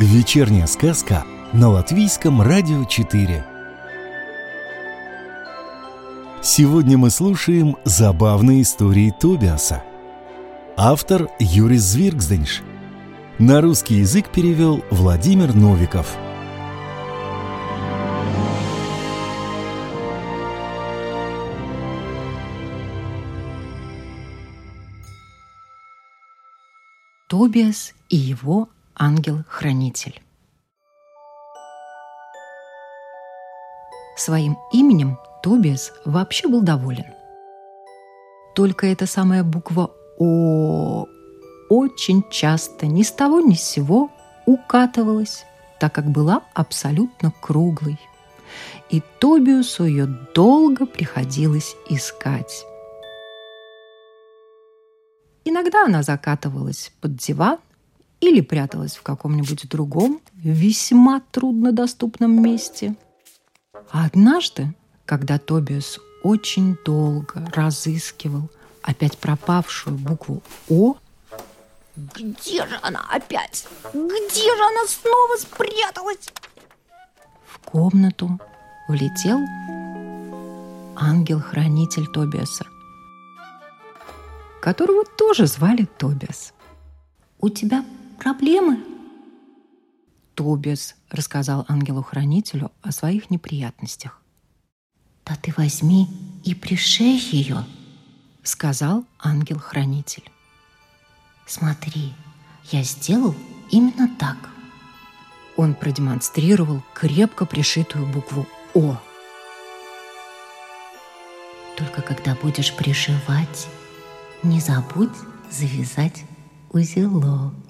Вечерняя сказка на Латвийском радио 4. Сегодня мы слушаем забавные истории Тобиаса. Автор Юрис Звиргзденш. На русский язык перевел Владимир Новиков. Тобиас и его ангел-хранитель. Своим именем Тобиас вообще был доволен. Только эта самая буква «О» очень часто ни с того ни с сего укатывалась, так как была абсолютно круглой. И Тобиусу ее долго приходилось искать. Иногда она закатывалась под диван или пряталась в каком-нибудь другом, весьма труднодоступном месте. А однажды, когда Тобиас очень долго разыскивал опять пропавшую букву «О», где же она опять? Где же она снова спряталась? В комнату влетел ангел-хранитель Тобиаса, которого тоже звали Тобиас. «У тебя проблемы?» Тобиас рассказал ангелу-хранителю о своих неприятностях. «Да ты возьми и пришей ее», — сказал ангел-хранитель. «Смотри, я сделал именно так». Он продемонстрировал крепко пришитую букву «О». «Только когда будешь пришивать, не забудь завязать узелок».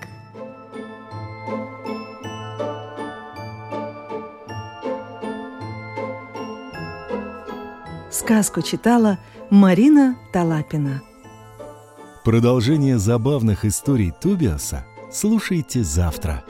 Сказку читала Марина Талапина. Продолжение забавных историй Тобиаса слушайте завтра.